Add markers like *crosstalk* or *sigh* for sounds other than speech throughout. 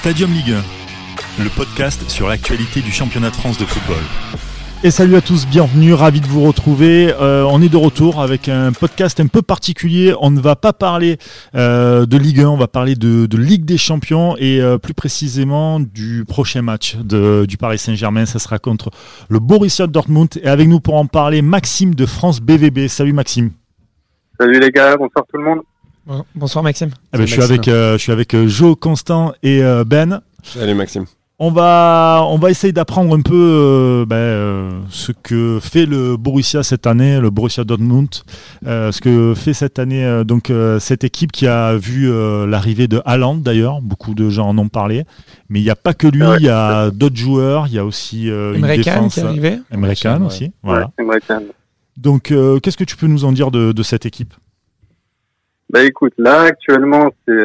Stadium Ligue 1, le podcast sur l'actualité du championnat de France de football. Et salut à tous, bienvenue, ravi de vous retrouver. Euh, on est de retour avec un podcast un peu particulier. On ne va pas parler euh, de Ligue 1, on va parler de, de Ligue des Champions et euh, plus précisément du prochain match de, du Paris Saint-Germain. Ça sera contre le Borussia Dortmund. Et avec nous pour en parler, Maxime de France BVB. Salut Maxime. Salut les gars, bonsoir tout le monde. Bon- Bonsoir Maxime. Eh ben, je, suis avec, euh, je suis avec euh, Jo, Constant et euh, Ben. Salut Maxime. On va, on va essayer d'apprendre un peu euh, ben, euh, ce que fait le Borussia cette année, le Borussia Dortmund, euh, ce que fait cette année euh, donc euh, cette équipe qui a vu euh, l'arrivée de Haaland d'ailleurs, beaucoup de gens en ont parlé, mais il n'y a pas que lui, Ouais. il y a d'autres joueurs, il y a aussi euh, une défense. qui est arrivé. Emre Can Ouais. aussi, voilà. Ouais, Emre Can. Donc euh, qu'est-ce que tu peux nous en dire de, de cette équipe? Bah écoute, là actuellement c'est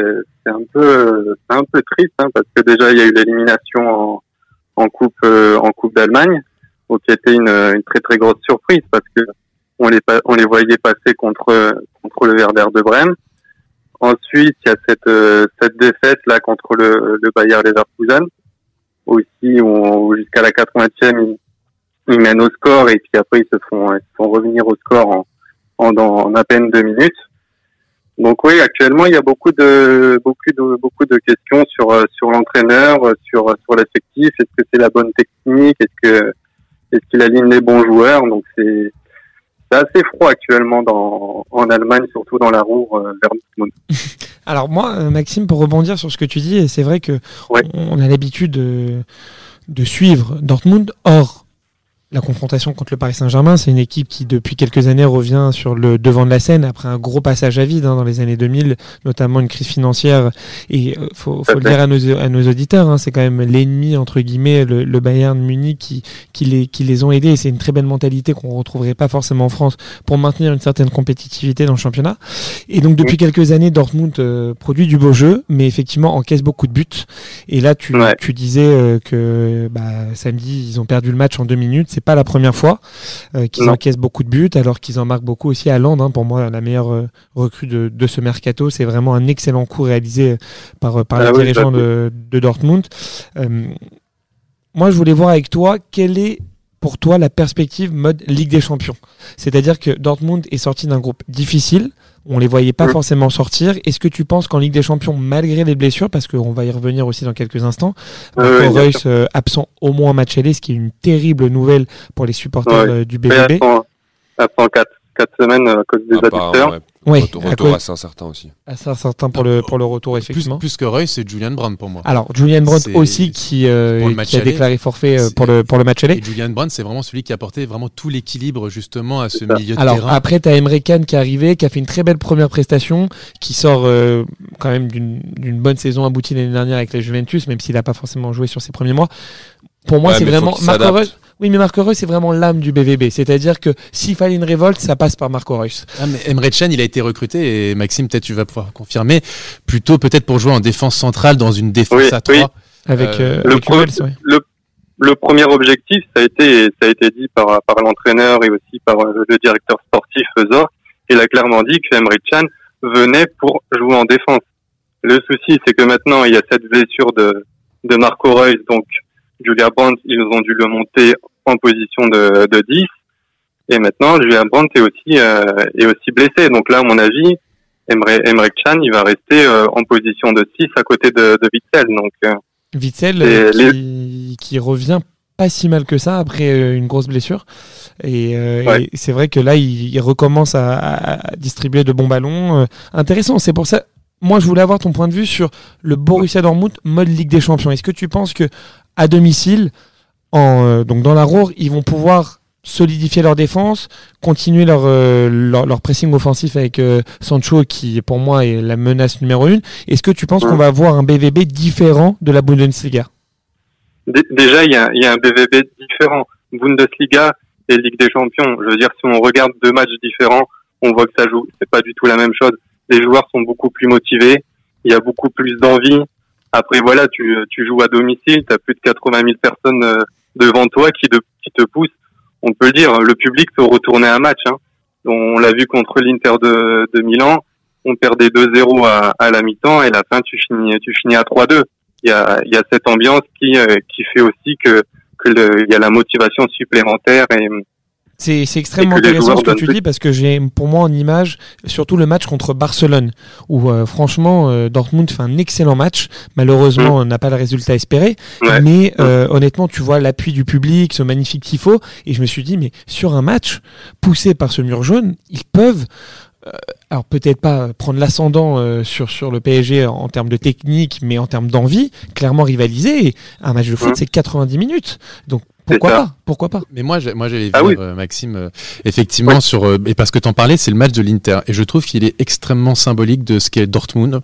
un peu c'est un peu triste hein, parce que déjà il y a eu l'élimination en, en coupe euh, en coupe d'Allemagne, donc qui était une, une très très grosse surprise parce que on les on les voyait passer contre contre le Werder de Brême. Ensuite il y a cette euh, cette défaite là contre le, le Bayer Leverkusen aussi où, où jusqu'à la 80e ils, ils mènent au score et puis après ils se font ils se font revenir au score en en, en à peine deux minutes. Donc oui, actuellement il y a beaucoup de beaucoup de beaucoup de questions sur euh, sur l'entraîneur, euh, sur sur l'effectif. Est-ce que c'est la bonne technique? Est-ce que est-ce qu'il aligne les bons joueurs? Donc c'est c'est assez froid actuellement dans en Allemagne, surtout dans la Ruhr euh, vers Dortmund. *laughs* Alors moi, euh, Maxime, pour rebondir sur ce que tu dis, et c'est vrai que Ouais. on a l'habitude de, de suivre Dortmund. Or, la confrontation contre le Paris Saint-Germain, c'est une équipe qui depuis quelques années revient sur le devant de la scène après un gros passage à vide hein, dans les années 2000, notamment une crise financière. Et euh, faut, faut le dire à nos, à nos auditeurs, hein, c'est quand même l'ennemi entre guillemets, le, le Bayern Munich qui, qui les qui les ont aidés. Et c'est une très belle mentalité qu'on retrouverait pas forcément en France pour maintenir une certaine compétitivité dans le championnat. Et donc depuis quelques années, Dortmund euh, produit du beau jeu, mais effectivement encaisse beaucoup de buts. Et là, tu, Ouais. tu disais euh, que bah, samedi, ils ont perdu le match en deux minutes. C'est pas la première fois euh, qu'ils encaissent beaucoup de buts, alors qu'ils en marquent beaucoup aussi à Land. Hein, pour moi, la meilleure euh, recrue de, de ce mercato, c'est vraiment un excellent coup réalisé euh, par, par Ah les oui, dirigeants de, de Dortmund. Moi, je voulais voir avec toi quelle est pour toi la perspective mode Ligue des Champions? C'est-à-dire que Dortmund est sorti d'un groupe difficile. On les voyait pas Mm. forcément sortir. Est-ce que tu penses qu'en Ligue des Champions, malgré les blessures, parce qu'on va y revenir aussi dans quelques instants, Ouais, Marco Reus euh, absent au moins en match aller, ce qui est une terrible nouvelle pour les supporters euh, du BVB. absent, quatre quatre semaines à cause des adducteurs. ouais. Ouais, Retour, à retour assez incertain aussi. assez incertain pour le, pour le retour, Plus, effectivement. plus que Roy, c'est Julian Brown pour moi. Alors, Julian Brandt aussi qui, euh, qui a aller, déclaré forfait euh, pour le, pour le match aller. Et Julian Brown, c'est vraiment celui qui a apporté vraiment tout l'équilibre justement à ce milieu de Alors terrain. après, tu as Emre Can qui est arrivé, qui a fait une très belle première prestation, qui sort euh, quand même d'une d'une bonne saison aboutie l'année dernière avec la Juventus, même s'il n'a pas forcément joué sur ses premiers mois. Pour moi, Ouais, c'est vraiment s'adapte. Reus. Oui, mais Marco Reus, c'est vraiment l'âme du BVB. C'est-à-dire que s'il fallait une révolte, ça passe par Marco Reus. Ah, mais Emre Can, il a été recruté et Maxime, peut-être tu vas pouvoir confirmer, plutôt peut-être pour jouer en défense centrale dans une défense Oui, à oui. 3. Avec, Euh, euh, Le, avec pro- Hummels, ouais. le, le premier objectif, ça a été, ça a été dit par, par l'entraîneur et aussi par euh, le directeur sportif Zor. Il a clairement dit que Emre Can venait pour jouer en défense. Le souci, c'est que maintenant, il y a cette blessure de, de Marco Reus, donc Julia Brandt, ils ont dû le monter en position de, de 10. Et maintenant, Julia Brandt est aussi, euh, est aussi blessé. Donc là, à mon avis, Emre, Emre Can, il va rester euh, en position de 6 à côté de, de Witzel. Donc, euh, Witzel Et euh, les- qui, qui revient pas si mal que ça après euh, une grosse blessure. Et, Ouais. et c'est vrai que là, il, il recommence à, distribuer de bons ballons. Intéressant, c'est pour ça. Moi, je voulais avoir ton point de vue sur le Borussia Dortmund mode Ligue des Champions. Est-ce que tu penses que à domicile, en, euh, donc dans la Ruhr, ils vont pouvoir solidifier leur défense, continuer leur, euh, leur, leur pressing offensif avec euh, Sancho qui pour moi est la menace numéro une? Est-ce que tu penses qu'on va avoir un BVB différent de la Bundesliga? Dé- Déjà, il y a, y a un BVB différent. Bundesliga et Ligue des Champions. Je veux dire, si on regarde deux matchs différents, on voit que ça joue. C'est pas du tout la même chose. Les joueurs sont beaucoup plus motivés. Il y a beaucoup plus d'envie. Après, voilà, tu, tu joues à domicile. Tu as plus de 80 000 personnes euh, devant toi qui, de, qui te poussent. On peut le dire, le public peut retourner un match. Hein. On l'a vu contre l'Inter de, de Milan. On perdait 2-0 à, à la mi-temps et la fin, tu finis, tu finis à 3-2. il y a, y a cette ambiance qui, euh, qui fait aussi que, que il y a la motivation supplémentaire et C'est extrêmement intéressant ce que tu dis parce que j'ai pour moi en image surtout le match contre Barcelone où euh, franchement euh, Dortmund fait un excellent match. Malheureusement, on n'a pas le résultat espéré, Mm. Ouais. mais euh, honnêtement, tu vois l'appui du public, ce magnifique tifo et je me suis dit mais sur un match poussé par ce mur jaune, ils peuvent euh, alors peut-être pas prendre l'ascendant euh, sur sur le PSG en, en termes de technique, mais en termes d'envie, clairement rivaliser. Et un match de foot, Mhm. c'est 90 minutes, donc pourquoi pas Pourquoi pas Mais moi, j'ai- moi, j'allais Ah dire, oui. euh, Maxime, euh, effectivement, sur, euh, et parce que t'en parlais, c'est le match de l'Inter. Et je trouve qu'il est extrêmement symbolique de ce qu'est Dortmund,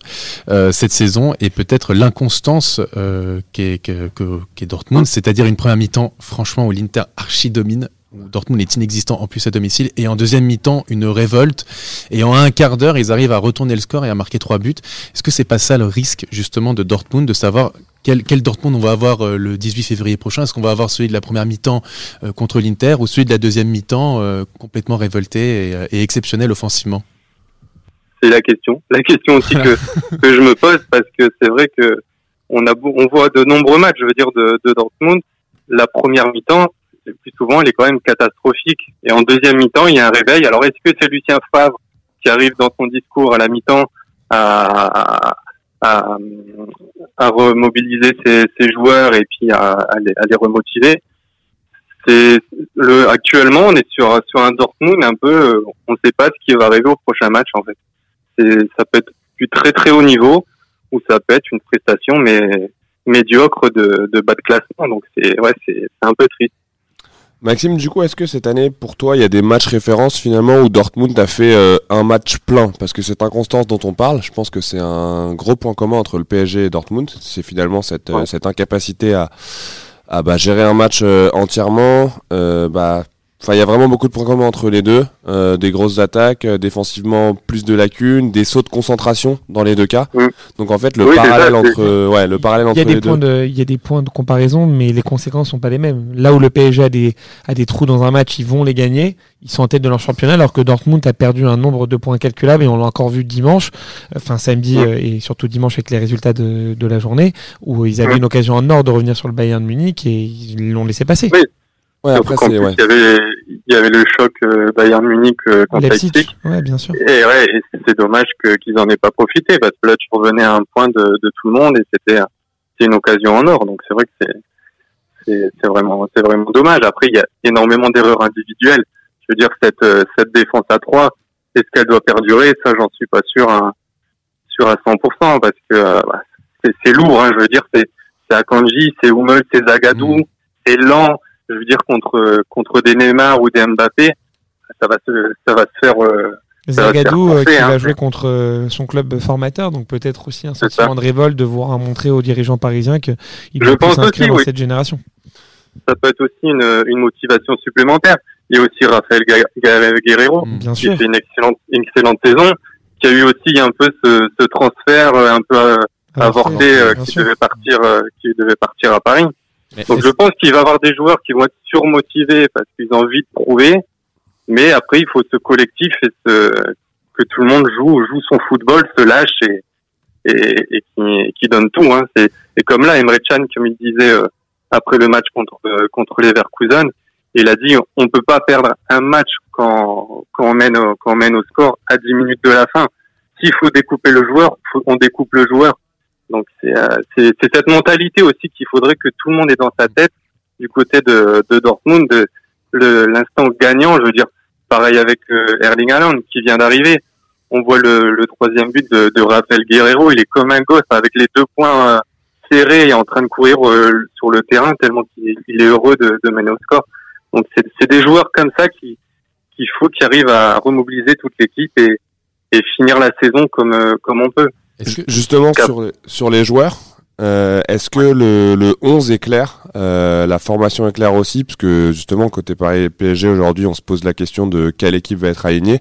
euh, cette saison, et peut-être l'inconstance, euh, qu'est, que- que- qu'est Dortmund. C'est-à-dire une première mi-temps, franchement, où l'Inter archi domine. Où Dortmund est inexistant en plus à domicile et en deuxième mi-temps une révolte et en un quart d'heure ils arrivent à retourner le score et à marquer trois buts. Est-ce que c'est pas ça le risque justement de Dortmund de savoir quel, quel Dortmund on va avoir euh, le 18 février prochain? Est-ce qu'on va avoir celui de la première mi-temps euh, contre l'Inter ou celui de la deuxième mi-temps euh, complètement révolté et, euh, et exceptionnel offensivement? C'est la question. La question aussi que, *laughs* que je me pose parce que c'est vrai que on a on voit de nombreux matchs, je veux dire, de, de Dortmund. La première mi-temps, le plus souvent, elle est quand même catastrophique. Et en deuxième mi-temps, il y a un réveil. Alors, est-ce que c'est Lucien Favre qui arrive dans son discours à la mi-temps à, à, remobiliser ses, joueurs et puis à, les, les remotiver? C'est le actuellement on est sur sur un Dortmund un peu on ne sait pas ce qui va arriver au prochain match en fait ça peut être du très très haut niveau ou ça peut être une prestation mais médiocre de, de bas de classement donc c'est ouais c'est un peu triste Maxime, du coup, est-ce que cette année, pour toi, il y a des matchs références finalement où Dortmund a fait euh, un match plein? Parce que cette inconstance dont on parle, je pense que c'est un gros point commun entre le PSG et Dortmund. C'est finalement cette, euh, cette incapacité à, à bah, gérer un match euh, entièrement. Euh, bah, Enfin, il y a vraiment beaucoup de points communs entre les deux. Euh, des grosses attaques, euh, défensivement plus de lacunes, des sauts de concentration dans les deux cas. Mm. Donc en fait, le Oui, parallèle entre, euh, ouais, le parallèle Il entre y a des les deux. points de, il y a des points de comparaison, mais les conséquences sont pas les mêmes. Là où le PSG a des, a des trous dans un match, ils vont les gagner. Ils sont en tête de leur championnat, alors que Dortmund a perdu un nombre de points calculables et on l'a encore vu dimanche, enfin samedi Ouais. euh, et surtout dimanche avec les résultats de, de la journée, où ils avaient Ouais. une occasion en or de revenir sur le Bayern de Munich et ils l'ont laissé passer. Oui. Ouais, Surtout après, ouais. il y avait il y avait le choc euh, Bayern Munich euh, contre Leipzig, Leipzig. Ouais, bien sûr. et ouais et c'est dommage que qu'ils en aient pas profité parce que là tu revenais à un point de, de tout le monde et c'était c'est une occasion en or. Donc c'est vrai que c'est c'est vraiment c'est vraiment dommage. Après il y a énormément d'erreurs individuelles. Je veux dire cette euh, cette défense à trois est-ce qu'elle doit perdurer? Ça j'en suis pas sûr à sûr à 100% parce que bah, c'est c'est lourd hein, je veux dire c'est c'est Akanji c'est Hummel c'est Zagadou Mm. c'est lent je veux dire contre contre des Neymar ou des Mbappé ça va se ça va se faire euh, va se Zagadou faire euh, qui forcer, hein. va jouer contre euh, son club formateur, donc peut-être aussi un sentiment ça. de révolte de voir montrer aux dirigeants parisiens qu'il Je doit plus pense s'inscrire dans oui. cette génération. ça peut être aussi une, une motivation supplémentaire. Il y a aussi Ga- Guerrero Mm. Bien qui sûr. fait une excellente, une excellente saison, qui a eu aussi un peu ce, ce transfert un peu euh, avorté euh, qui sûr. devait partir, euh, qui devait partir à Paris. Mais Donc je pense qu'il va y avoir des joueurs qui vont être surmotivés parce qu'ils ont envie de prouver, mais après il faut ce collectif et ce, que tout le monde joue, joue son football, se lâche et, et, et qui, qui donne tout. Hein. C'est, et comme là, Emre Can, comme il disait euh, après le match contre euh, contre les Leverkusen, il a dit on peut pas perdre un match quand quand on mène quand on mène au score à 10 minutes de la fin. S'il faut découper le joueur, faut- on découpe le joueur. Donc c'est euh, c'est cette mentalité aussi qu'il faudrait que tout le monde ait dans sa tête du côté de, de Dortmund, de l'instant gagnant. Je veux dire, pareil avec euh, Erling Haaland qui vient d'arriver. On voit le, le troisième but de, de Rafael Guerrero. Il est comme un gosse avec les deux points euh, serrés et en train de courir sur le terrain tellement qu'il il est heureux de, de mener au score. Donc c'est des joueurs comme ça qui qu'il faut qui arrivent à remobiliser toute l'équipe et, et finir la saison comme comme on peut. Est-ce que- Justement, sur, les- sur les joueurs, euh, est-ce que le, le 11 est clair euh, La formation est claire aussi? Parce que justement, côté Paris PSG, aujourd'hui, on se pose la question de quelle équipe va être alignée.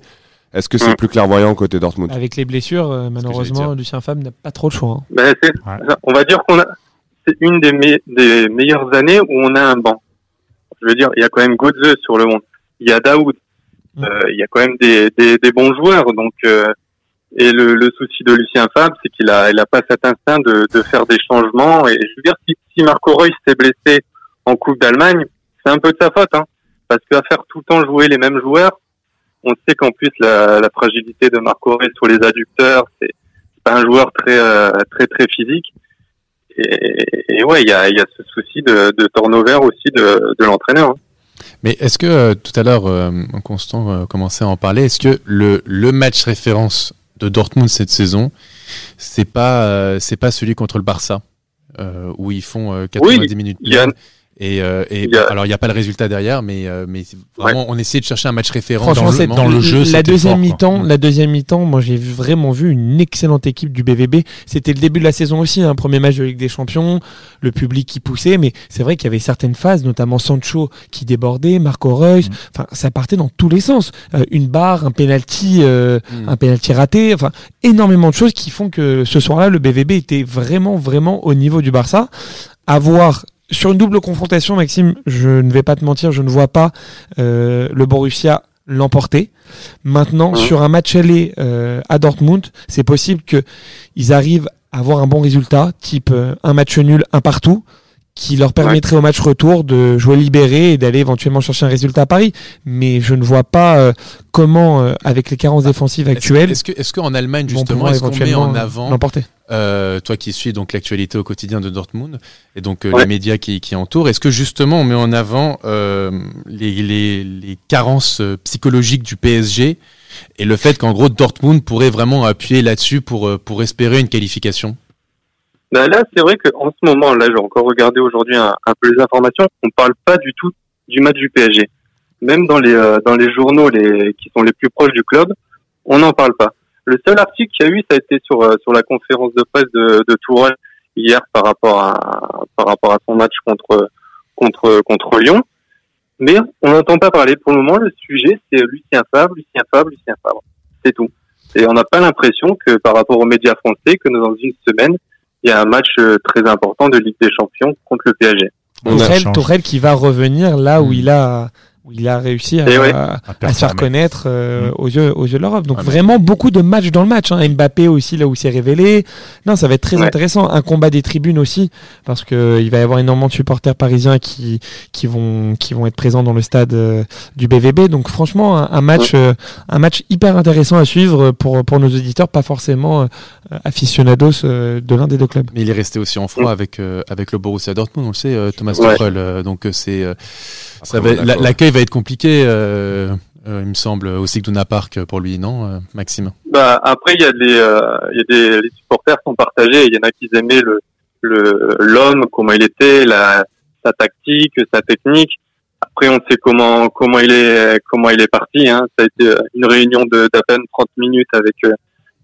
Est-ce que c'est Mm. plus clairvoyant côté Dortmund? Avec les blessures, euh, malheureusement. Lucien Favre n'a pas trop le choix. hein. Ben, Ouais. on va dire qu'on a, c'est une des, me- des meilleures années où on a un banc. Je veux dire, il y a quand même Godze sur le monde. Il y a Daoud. Mm. Euh, il y a quand même des, des, des bons joueurs. Donc, euh, Et le, le souci de Lucien Fabre, c'est qu'il a, il a pas cet instinct de, de faire des changements. Et je veux dire, si, si Marco Reus s'est blessé en Coupe d'Allemagne, c'est un peu de sa faute, hein, parce qu'à faire tout le temps jouer les mêmes joueurs, on sait qu'en plus la, la, fragilité de Marco Reus sur les adducteurs, c'est pas un joueur très euh, très très physique. Et, et ouais, il y a, y a ce souci de, de turnover aussi de, de l'entraîneur. Hein. Mais est-ce que euh, tout à l'heure, euh, Constant euh, commençait à en parler, est-ce que le, le match référence de Dortmund cette saison, c'est pas c'est pas celui contre le Barça où ils font 90 oui, minutes et, euh, et Il y a- alors il n'y a pas le résultat derrière, mais euh, mais vraiment on essaie de chercher un match référent dans, le, dans le jeu, La deuxième mi-temps, Mm. la deuxième mi-temps, moi j'ai vraiment vu une excellente équipe du BVB. C'était le début de la saison aussi, un premier match de Ligue des Champions, le public qui poussait, mais c'est vrai qu'il y avait certaines phases, notamment Sancho qui débordait, Marco Reus, Mm. enfin ça partait dans tous les sens. Euh, une barre, un penalty, euh, Mm. un penalty raté, enfin énormément de choses qui font que ce soir-là le BVB était vraiment vraiment au niveau du Barça. À voir sur une double confrontation, Maxime, je ne vais pas te mentir, je ne vois pas euh, le Borussia l'emporter. Maintenant, sur un match aller euh, à Dortmund, c'est possible que ils arrivent à avoir un bon résultat, type euh, un match nul, un partout, qui leur permettrait au match retour de jouer libéré et d'aller éventuellement chercher un résultat à Paris. Mais je ne vois pas euh, comment, euh, avec les carences défensives actuelles, Est-ce que est-ce qu'en Allemagne justement est-ce qu'on met en avant l'emporter. euh, toi qui suis donc l'actualité au quotidien de Dortmund et donc euh, Ouais. les médias qui, qui entourent, est-ce que justement on met en avant euh, les, les, les carences psychologiques du PSG et le fait qu'en gros Dortmund pourrait vraiment appuyer là-dessus pour, pour espérer une qualification? Ben là, c'est vrai qu'en ce moment, là, j'ai encore regardé aujourd'hui un, un peu les informations. On parle pas du tout du match du PSG. Même dans les euh, dans les journaux les qui sont les plus proches du club, on n'en parle pas. Le seul article qu'il y a eu, ça a été sur euh, sur la conférence de presse de, de Tourelle hier par rapport à par rapport à son match contre contre contre Lyon. Mais on n'entend pas parler. Pour le moment, le sujet c'est Lucien Favre, Lucien Favre, Lucien Favre. C'est tout. Et on n'a pas l'impression que par rapport aux médias français, que dans une semaine, il y a un match euh, très important de Ligue des Champions contre le PSG. Tourelle, qui va revenir là où Mm. il a il a réussi à, Et ouais. à- À à se faire connaître euh, Mm. aux yeux aux yeux de l'Europe. Donc Ah, mais- vraiment beaucoup de matchs dans le match. Hein. Mbappé aussi là où il s'est révélé. Non, ça va être très Ouais. intéressant. Un combat des tribunes aussi parce que euh, il va y avoir énormément de supporters parisiens qui qui vont qui vont être présents dans le stade euh, du BVB. Donc franchement un, un match euh, un match hyper intéressant à suivre pour pour nos auditeurs, pas forcément euh, aficionados euh, de l'un des deux clubs. Mais il est resté aussi en froid avec, euh, avec le Borussia Dortmund, on le sait, euh, Thomas Ouais. Tuchel. euh, donc c'est euh, ça va- l'accueil va être compliqué, euh, euh, il me semble, au Sigtuna Park pour lui, non, euh, Maxime? Bah après il y a des y a des les supporters sont partagés. Il y en a qui aimaient le l'homme comment il était, la sa tactique, sa technique. Après on sait comment comment il est comment il est parti. Hein. Ça a été une réunion d'à peine 30 minutes avec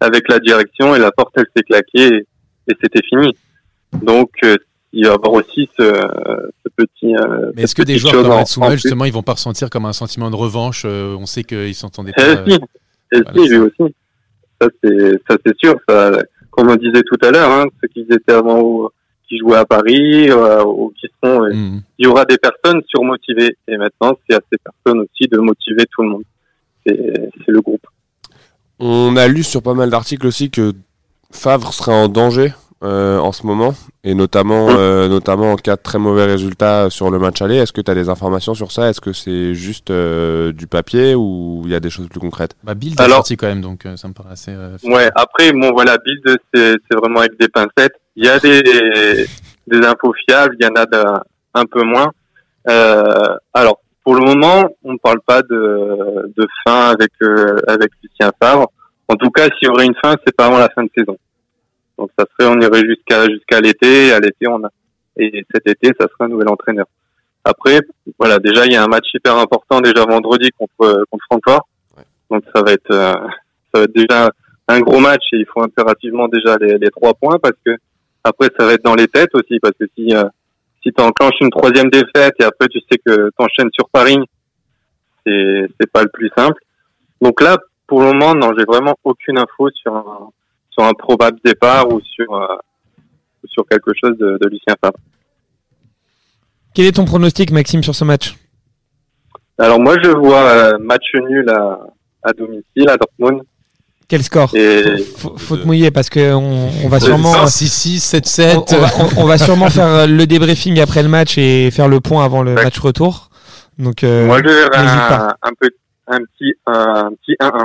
avec la direction et la porte elle s'est claquée et, et c'était fini. Donc il va y avoir aussi ce, ce petit. euh, Mais est-ce que des joueurs comme plus. justement, ils vont pas ressentir comme un sentiment de revanche euh, On sait qu'ils s'entendaient pas. Eh euh, si, eh voilà, si, ça. lui aussi. Ça c'est, ça c'est sûr. Ça, comme on disait tout à l'heure, hein, ceux qui étaient avant, au- qui jouaient à Paris, euh, ou qui sont, euh, hmm. il y aura des personnes surmotivées. Et maintenant, c'est à ces personnes aussi de motiver tout le monde. C'est, c'est le groupe. On a lu sur pas mal d'articles aussi que Favre serait en danger euh, en ce moment, et notamment, Mm. euh, notamment en cas de très mauvais résultat sur le match aller. Est-ce que tu as des informations sur ça? Est-ce que c'est juste euh, du papier ou il y a des choses plus concrètes? Bah, est Alors- sorti quand même, donc euh, ça me paraît assez. euh, Ouais. Après, bon, voilà, Build, c'est, c'est vraiment avec des pincettes. Il y a des, des infos fiables, il y en a d'un- un peu moins. Euh, alors, pour le moment, on ne parle pas de, de fin avec euh, avec Lucien Favre. En tout cas, s'il y aurait une fin, c'est pas avant la fin de saison. Donc, ça serait, on irait jusqu'à jusqu'à l'été. À l'été, on a et cet été, ça serait un nouvel entraîneur. Après, voilà, déjà, il y a un match hyper important déjà vendredi contre contre Francfort. Donc, ça va être euh, ça va être déjà un gros match et il faut impérativement déjà les, les trois points parce que après ça va être dans les têtes aussi parce que si euh, si tu enclenches une troisième défaite et après tu sais que t'enchaînes sur Paris, c'est c'est pas le plus simple. Donc là, pour le moment, non, j'ai vraiment aucune info sur un, sur un probable départ ou sur euh, sur quelque chose de, de Lucien Favre. Quel est ton pronostic, Maxime, sur ce match? Alors moi, je vois euh, match nul à, à domicile à Dortmund Quel score? Et Faut, faut te mouiller parce que on, on va sûrement. ça. 6-6, on, 7-7. on va, on- on va sûrement faire euh, le débriefing après le match et faire le point avant le match retour. Donc, euh, moi, je n'hésite un, un, peu, un petit un petit 1-1.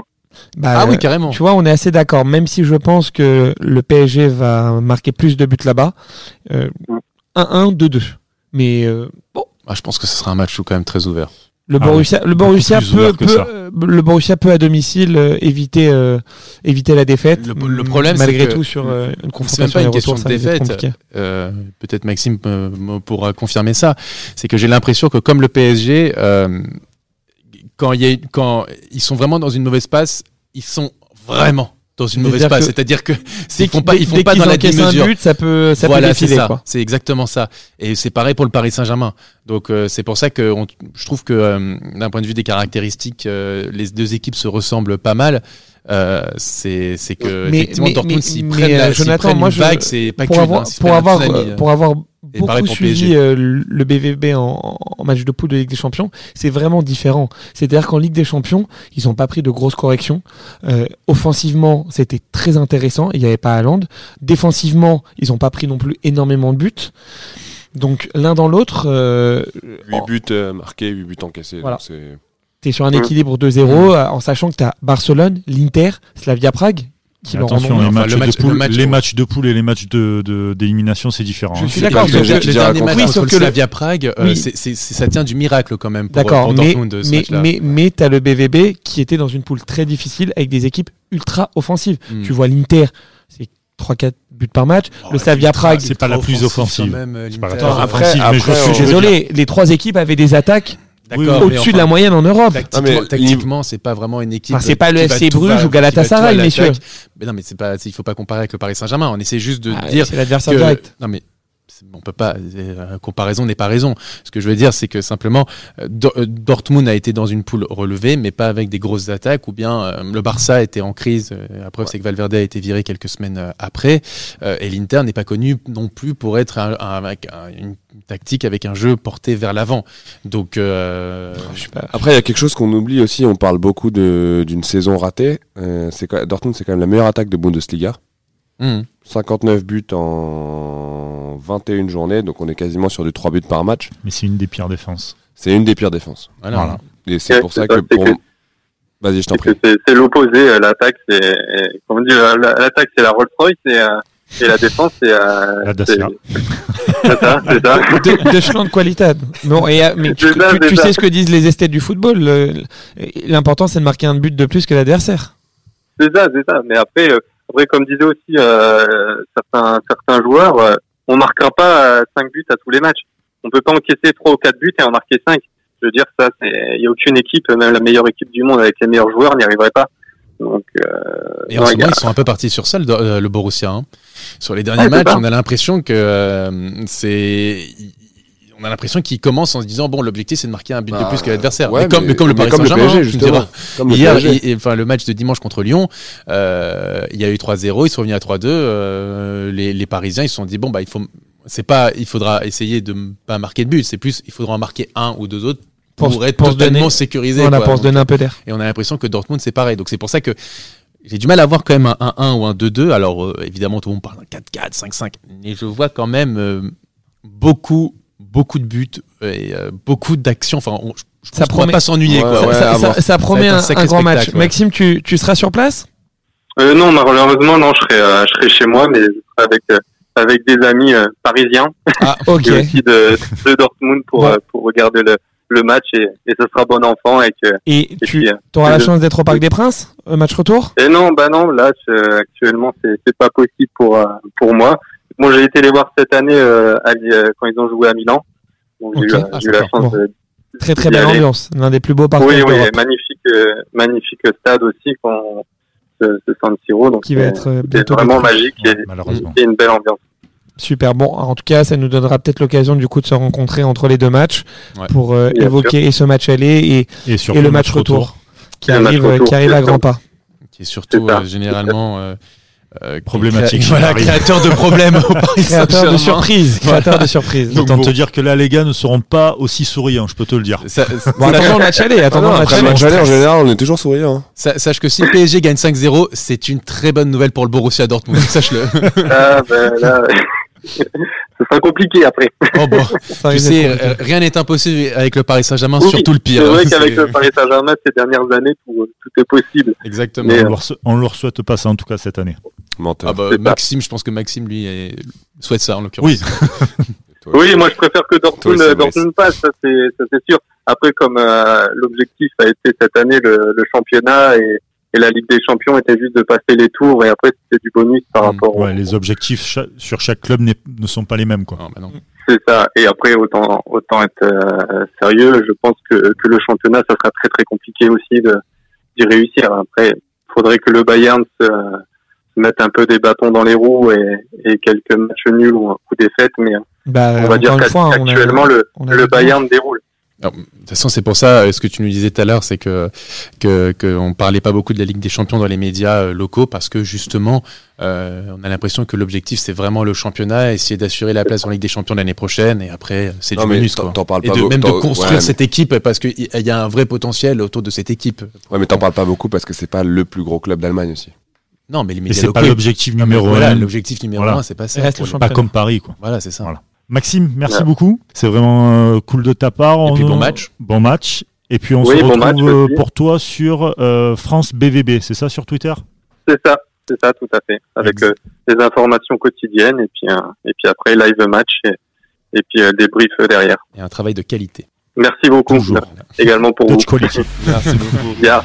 Bah, Ah oui, euh, carrément. Tu vois, on est assez d'accord. Même si je pense que le PSG va marquer plus de buts là-bas, euh, Mm. 1-1, 2-2. Mais euh, bon, Ah, je pense que ce sera un match quand même très ouvert. le Ah Borussia, le Borussia peut, euh, le Borussia peut à domicile euh, éviter euh, éviter la défaite. Le- le problème, c'est malgré que tout sur euh, une C'est même confrontation pas une question de défaite. Euh, Peut-être Maxime euh, me pourra confirmer ça. C'est que j'ai l'impression que comme le PSG, euh, quand, il y a, quand ils sont vraiment dans une mauvaise passe, ils sont vraiment dans une mauvaise passe. que C'est-à-dire que ils font pas, ils font pas dans la démesure. but, ça peut ça voilà, c'est ça. exactement ça. Et c'est pareil pour le Paris Saint-Germain. Donc euh, c'est pour ça que on- je trouve que euh, d'un point de vue des caractéristiques, euh, les deux équipes se ressemblent pas mal. C'est que Mais- effectivement mais- Dortmund mais, prennent, Jonathan, prennent moi, une je- vague, c'est pas pour avoir hein, pour avoir tsunami, pour avoir Et beaucoup pareil pour suivi euh, le BVB en, en match de poule de Ligue des Champions, c'est vraiment différent. C'est-à-dire qu'en Ligue des Champions, ils n'ont pas pris de grosses corrections. Euh, offensivement, c'était très intéressant. Il n'y avait pas Haaland. Défensivement, ils n'ont pas pris non plus énormément de buts. Donc l'un dans l'autre, euh, 8 buts euh, marqués, 8 buts encaissés. Voilà. donc c'est- tu es sur un équilibre 2-0 euh, en sachant que tu as Barcelone, l'Inter, Slavia Prague qui leur en Attention, les, Enfin, matchs le match- de poule, le match, les ouais. matchs de poule et les matchs de de- d'élimination, c'est différent. Je suis d'accord, Le, sauf le- dernier match Oui, sauf que le- Slavia Prague, euh, Oui. c'est- c'est- c'est- ça tient du miracle quand même pour, D'accord, mais, mais, mais, mais tu as le BVB qui était dans une poule très difficile avec des équipes ultra offensives. Mm. Tu vois l'Inter, c'est 3-4 buts par match. Oh, le Slavia Prague, c'est pas la plus offensive. quand même, C'est pas la plus après- offensive, mais je suis désolé, les trois équipes avaient des attaques D'accord, au-dessus de la moyenne en Europe. Tactiquement, c'est pas vraiment une équipe. Enfin, c'est pas le FC Bruges ou Galatasaray, messieurs. Mais non, mais c'est pas, il faut pas comparer avec le Paris Saint-Germain. On essaie juste de Ah, dire c'est l'adversaire direct. non mais on peut pas euh, comparaison n'est pas raison. Ce que je veux dire c'est que simplement euh, euh, Dortmund a été dans une poule relevée mais pas avec des grosses attaques ou bien le Barça était en crise la preuve c'est que Valverde a été viré quelques semaines après et l'Inter n'est pas connu non plus pour être un- une tactique avec un jeu porté vers l'avant. Donc euh. Après, il y a quelque chose qu'on oublie aussi. On parle beaucoup d'une saison ratée. Euh, c'est Dortmund, c'est quand même la meilleure attaque de Bundesliga. Hum, 59 buts en 21 journées, donc on est quasiment sur du 3 buts par match. Mais c'est une des pires défenses. C'est une des pires défenses. voilà. Voilà. Et c'est Ouais, pour ça ça, que pour... que- Vas-y, je t'en prie. c'est l'opposé. euh, L'attaque, c'est, euh, comme on dit, la- la- l'attaque, c'est la Rolls-Royce et, euh, et la défense, c'est, euh, La Dacia. *laughs* c'est ça, c'est ça. *laughs* de, de Qualitad. Non, et, euh, mais tu, ça, tu- sais ce que disent les esthètes du football. L'important, c'est de marquer un but de plus que l'adversaire. C'est ça, c'est ça. Mais après, euh, après comme disait aussi euh, certains certains joueurs, euh, on marquera pas 5 buts à tous les matchs. On peut pas encaisser 3 ou 4 buts et en marquer 5. Je veux dire, ça, il y a aucune équipe, même la meilleure équipe du monde avec les meilleurs joueurs n'y arriverait pas. Donc, euh, Et en ce moment, ils sont un peu partis sur ça, le, euh, le Borussia. hein. Sur les derniers Ouais, c'est matchs, on a l'impression que euh, c'est. On a l'impression qu'ils commencent en se disant bon, l'objectif c'est de marquer un but de Bah, plus que l'adversaire. ouais, mais, comme, mais- mais comme le mais Paris comme le Saint-Germain, PSG, hein, le Hier, PSG. et- et- enfin, le match de dimanche contre Lyon, euh, il y a eu 3-0, ils sont revenus à 3-2. euh, les, les Parisiens, ils se sont dit bon bah il faut, c'est pas, il faudra essayer de pas marquer de but, c'est plus, il faudra en marquer un ou deux autres pour, Pour- être pour totalement donner- sécurisé. Voilà, quoi. pour se donner un peu d'air. Et on a l'impression que Dortmund, c'est pareil. Donc c'est pour ça que j'ai du mal à voir quand même un 1-1 ou un 2-2. Alors euh, évidemment, tout le monde parle d'un 4-4, 5-5. Mais je vois quand même euh, beaucoup, beaucoup de buts et euh, beaucoup d'actions. Enfin, on, je je pense Ça va promet- pas s'ennuyer. Ouais, quoi. ouais. ça, promet un, un sacré un grand match. ouais. Maxime, tu, tu seras sur place? Euh, non, malheureusement, non, je serai, euh, je serai chez moi, mais je serai avec, euh, avec des amis euh, parisiens Ah, *laughs* ok. et aussi de, de Dortmund pour, euh, regarder le, le match et, et ce sera bon enfant. Avec, Et et tu puis, auras la je- chance d'être au Parc des Princes, match retour? Et non, bah non, là, je- actuellement, c'est pas possible pour, pour moi. Moi, j'ai été les voir cette année euh, à euh, quand ils ont joué à Milan. Donc, j'ai Ok. eu, Ah, j'ai eu la sympa. chance Bon. de, Très très belle aller. ambiance, l'un des plus beaux parcs Oui, oui, magnifique, euh, magnifique stade aussi, quand, ce, ce San Siro. Donc, qui va être vraiment magique et, Ouais, malheureusement. et une belle ambiance. Super. Bon, en tout cas, ça nous donnera peut-être l'occasion du coup de se rencontrer entre les deux matchs Ouais. pour euh, évoquer et ce match aller et, Et, surtout et le match retour, qui arrive, retour, qui arrive c'est à grands pas. Qui est surtout euh, généralement euh, euh, Problématique. *laughs* Voilà, créateur de problèmes au Paris Créateur de surprise. Créateur de surprise. Autant bon. te dire que là, les gars ne seront pas aussi souriants, je peux te le dire. Ça- Bon, attendons le match aller. Attendons aller. en général, on est toujours souriant. hein. sa- sache que si le PSG gagne 5-0, c'est une très bonne nouvelle pour le Borussia Dortmund. Sache-le. Ah, ben, là, ce sera compliqué après. Oh, bon. Ça Tu sais, euh, rien n'est impossible avec le Paris Saint-Germain, Oui, surtout le pire. C'est vrai *laughs* hein. qu'avec le Paris Saint-Germain ces dernières années, tout, tout est possible. Exactement. Mais, On leur, sou- on leur souhaite pas ça en tout cas cette année. Ah bah. Maxime, je pense que Maxime, lui, est- souhaite ça en l'occurrence. Oui. *laughs* Toi Oui, moi je préfère que Dortmund, aussi, euh. Dortmund passe, ça c'est ça, c'est sûr. Après, comme euh, l'objectif a été cette année le, le championnat et, et la Ligue des Champions était juste de passer les tours et après c'était du bonus par Mm, rapport au, Ouais, les objectifs cha- sur chaque club ne sont pas les mêmes. Quoi. Ah, bah. C'est ça. Et après, autant, autant être euh, sérieux, je pense que, que le championnat, ça sera très très compliqué aussi de d'y réussir. Après, il faudrait que le Bayern se, se mette un peu des bâtons dans les roues et, et quelques matchs nuls ou, ou défaites, mais Bah, on va dire qu'actuellement le, on a le Bayern déroule. Alors, de toute façon, c'est pour ça, euh, ce que tu nous disais tout à l'heure, c'est que que qu'on parlait pas beaucoup de la Ligue des Champions dans les médias euh, locaux parce que justement, euh, on a l'impression que l'objectif c'est vraiment le championnat, essayer d'assurer la place en Ligue des Champions l'année prochaine et après euh, c'est du mais bonus t'en- quoi. t'en parles Et pas de, beau- même de construire ouais, mais- cette équipe parce qu'il y, y a un vrai potentiel autour de cette équipe. Ouais, mais t'en parles pas beaucoup parce que c'est pas le plus gros club d'Allemagne aussi. Non, mais les Et médias c'est locaux. pas l'objectif numéro voilà, un. l'objectif numéro Voilà. un, c'est pas ça. Reste le. Pas comme Paris. Quoi. Voilà, c'est ça. Voilà. Maxime, merci Ouais. beaucoup. C'est vraiment euh, cool de ta part. Et puis bon match. Bon match. Et puis on Oui, se bon retrouve match euh, pour toi sur euh, France BVB, c'est ça sur Twitter? C'est ça, c'est ça, tout à fait. Avec euh, des informations quotidiennes et puis euh, et puis après live match et, et puis euh, débrief derrière. Et un travail de qualité. Merci beaucoup. Toujours. Merci également pour vous. Touch quality. *laughs* Merci beaucoup. Bien.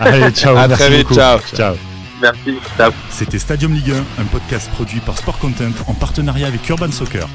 Allez, ciao. À merci très vite, beaucoup. ciao. Ciao. Merci. Ciao. C'était Stadium Ligue 1, un podcast produit par Sport Content en partenariat avec Urban Soccer.